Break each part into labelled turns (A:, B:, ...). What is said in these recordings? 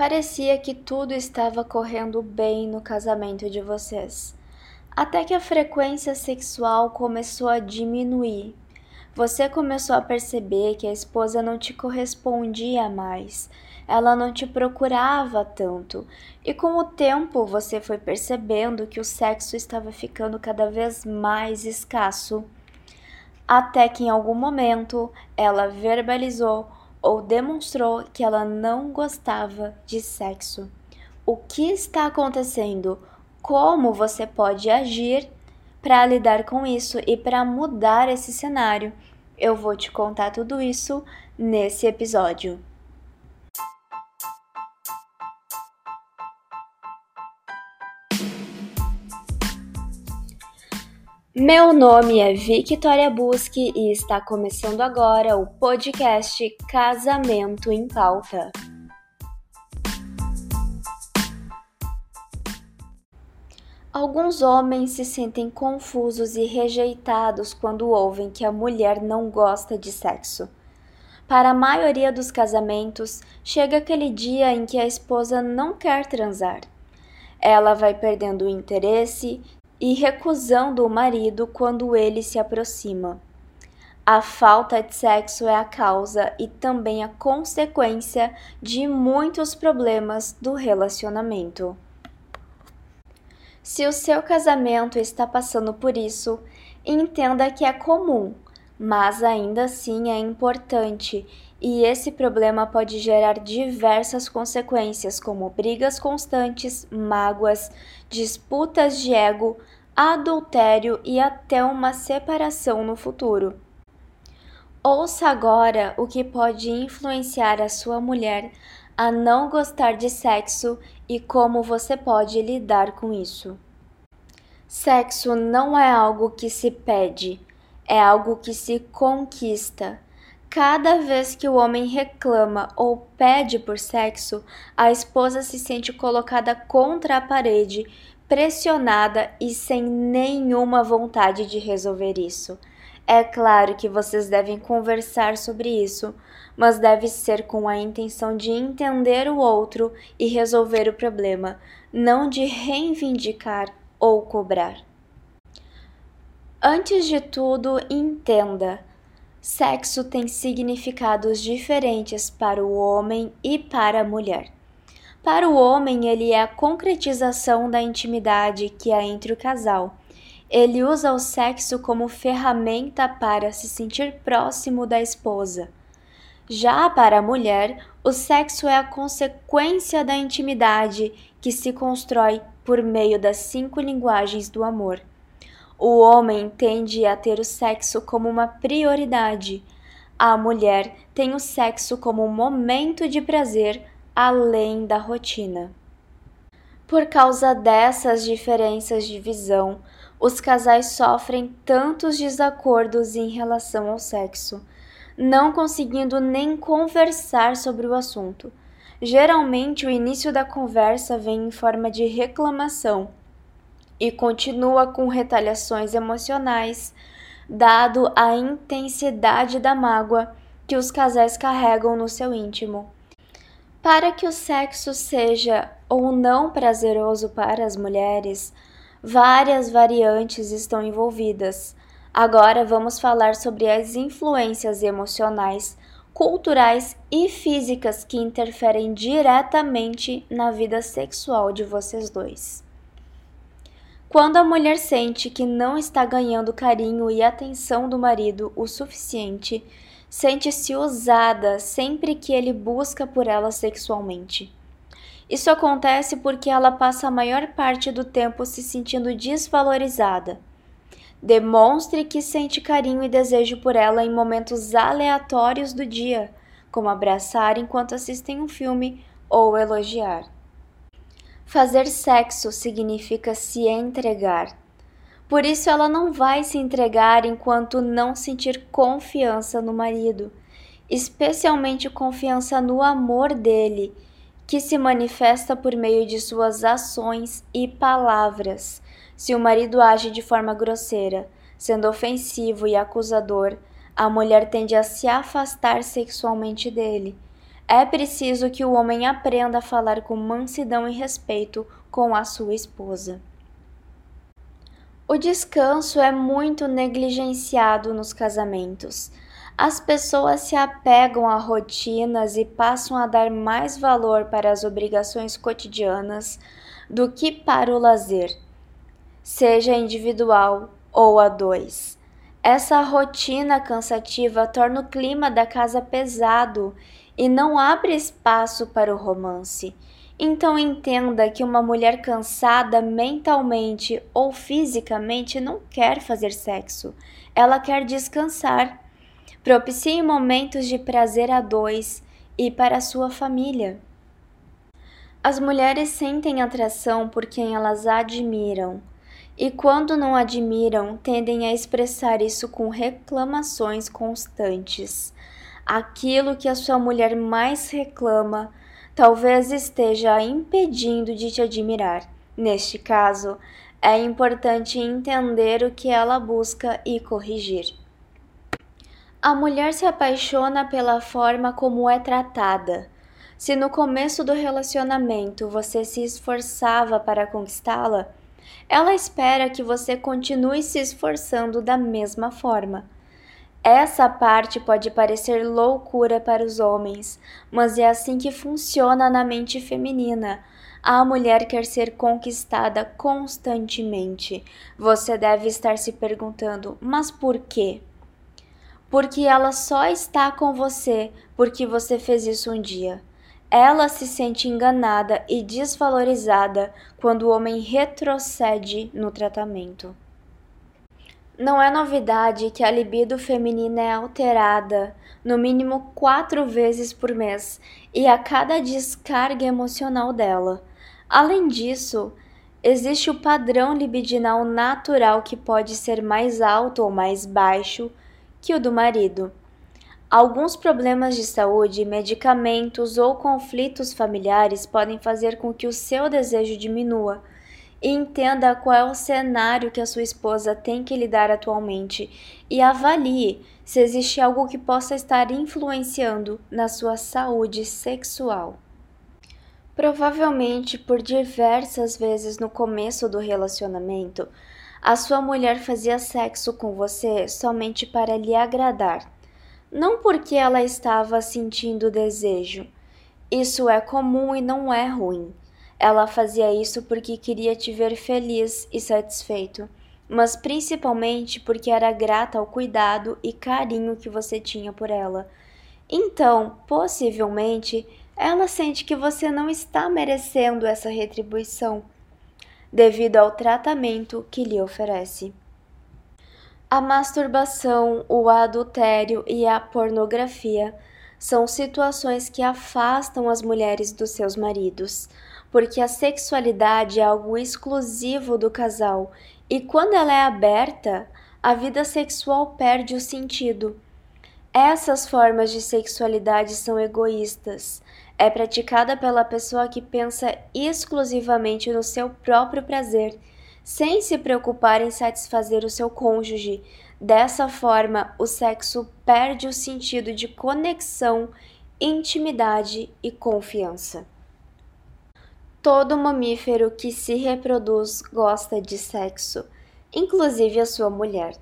A: Parecia que tudo estava correndo bem no casamento de vocês. Até que a frequência sexual começou a diminuir. Você começou a perceber que a esposa não te correspondia mais, ela não te procurava tanto, e com o tempo você foi percebendo que o sexo estava ficando cada vez mais escasso. Até que em algum momento ela verbalizou ou demonstrou que ela não gostava de sexo. O que está acontecendo? Como você pode agir para lidar com isso e para mudar esse cenário? Eu vou te contar tudo isso nesse episódio. Meu nome é Victoria Busque e está começando agora o podcast Casamento em Pauta. Alguns homens se sentem confusos e rejeitados quando ouvem que a mulher não gosta de sexo. Para a maioria dos casamentos, chega aquele dia em que a esposa não quer transar. Ela vai perdendo o interesse e recusando o marido quando ele se aproxima. A falta de sexo é a causa e também a consequência de muitos problemas do relacionamento. Se o seu casamento está passando por isso, entenda que é comum, mas ainda assim é importante e esse problema pode gerar diversas consequências, como brigas constantes, mágoas, disputas de ego, adultério e até uma separação no futuro. Ouça agora o que pode influenciar a sua mulher a não gostar de sexo e como você pode lidar com isso. Sexo não é algo que se pede, é algo que se conquista. Cada vez que o homem reclama ou pede por sexo, a esposa se sente colocada contra a parede, pressionada e sem nenhuma vontade de resolver isso. É claro que vocês devem conversar sobre isso, mas deve ser com a intenção de entender o outro e resolver o problema, não de reivindicar ou cobrar. Antes de tudo, entenda Sexo tem significados diferentes para o homem e para a mulher. Para o homem, ele é a concretização da intimidade que há entre o casal. Ele usa o sexo como ferramenta para se sentir próximo da esposa. Já para a mulher, o sexo é a consequência da intimidade que se constrói por meio das cinco linguagens do amor. O homem tende a ter o sexo como uma prioridade. A mulher tem o sexo como um momento de prazer além da rotina. Por causa dessas diferenças de visão, os casais sofrem tantos desacordos em relação ao sexo, não conseguindo nem conversar sobre o assunto. Geralmente, o início da conversa vem em forma de reclamação e continua com retaliações emocionais, dado a intensidade da mágoa que os casais carregam no seu íntimo. Para que o sexo seja ou não prazeroso para as mulheres, várias variantes estão envolvidas. Agora vamos falar sobre as influências emocionais, culturais e físicas que interferem diretamente na vida sexual de vocês dois. Quando a mulher sente que não está ganhando carinho e atenção do marido o suficiente, sente-se usada sempre que ele busca por ela sexualmente. Isso acontece porque ela passa a maior parte do tempo se sentindo desvalorizada. Demonstre que sente carinho e desejo por ela em momentos aleatórios do dia, como abraçar enquanto assistem um filme ou elogiar. Fazer sexo significa se entregar. Por isso, ela não vai se entregar enquanto não sentir confiança no marido, especialmente confiança no amor dele, que se manifesta por meio de suas ações e palavras. Se o marido age de forma grosseira, sendo ofensivo e acusador, a mulher tende a se afastar sexualmente dele é preciso que o homem aprenda a falar com mansidão e respeito com a sua esposa. O descanso é muito negligenciado nos casamentos. As pessoas se apegam a rotinas e passam a dar mais valor para as obrigações cotidianas do que para o lazer, seja individual ou a dois. Essa rotina cansativa torna o clima da casa pesado e não abre espaço para o romance. Então entenda que uma mulher cansada mentalmente ou fisicamente não quer fazer sexo, ela quer descansar. Propicie momentos de prazer a dois e para sua família. As mulheres sentem atração por quem elas admiram, e quando não admiram, tendem a expressar isso com reclamações constantes. Aquilo que a sua mulher mais reclama talvez esteja impedindo de te admirar. Neste caso, é importante entender o que ela busca e corrigir. A mulher se apaixona pela forma como é tratada. Se no começo do relacionamento você se esforçava para conquistá-la, ela espera que você continue se esforçando da mesma forma. Essa parte pode parecer loucura para os homens, mas é assim que funciona na mente feminina. A mulher quer ser conquistada constantemente. Você deve estar se perguntando: mas por quê? porque ela só está com você porque você fez isso um dia. Ela se sente enganada e desvalorizada quando o homem retrocede no tratamento. Não é novidade que a libido feminina é alterada no mínimo quatro vezes por mês e a cada descarga emocional dela. Além disso, existe o padrão libidinal natural que pode ser mais alto ou mais baixo que o do marido. Alguns problemas de saúde, medicamentos ou conflitos familiares podem fazer com que o seu desejo diminua. E entenda qual é o cenário que a sua esposa tem que lidar atualmente e avalie se existe algo que possa estar influenciando na sua saúde sexual. Provavelmente por diversas vezes no começo do relacionamento, a sua mulher fazia sexo com você somente para lhe agradar, não porque ela estava sentindo desejo. Isso é comum e não é ruim. Ela fazia isso porque queria te ver feliz e satisfeito, mas principalmente porque era grata ao cuidado e carinho que você tinha por ela. Então, possivelmente, ela sente que você não está merecendo essa retribuição devido ao tratamento que lhe oferece. A masturbação, o adultério e a pornografia são situações que afastam as mulheres dos seus maridos, porque a sexualidade é algo exclusivo do casal e quando ela é aberta, a vida sexual perde o sentido. Essas formas de sexualidade são egoístas, é praticada pela pessoa que pensa exclusivamente no seu próprio prazer, sem se preocupar em satisfazer o seu cônjuge. Dessa forma, o sexo perde o sentido de conexão, intimidade e confiança. Todo mamífero que se reproduz gosta de sexo, inclusive a sua mulher.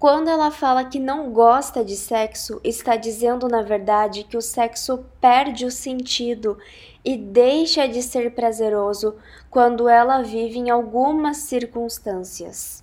A: Quando ela fala que não gosta de sexo, está dizendo na verdade que o sexo perde o sentido e deixa de ser prazeroso quando ela vive em algumas circunstâncias.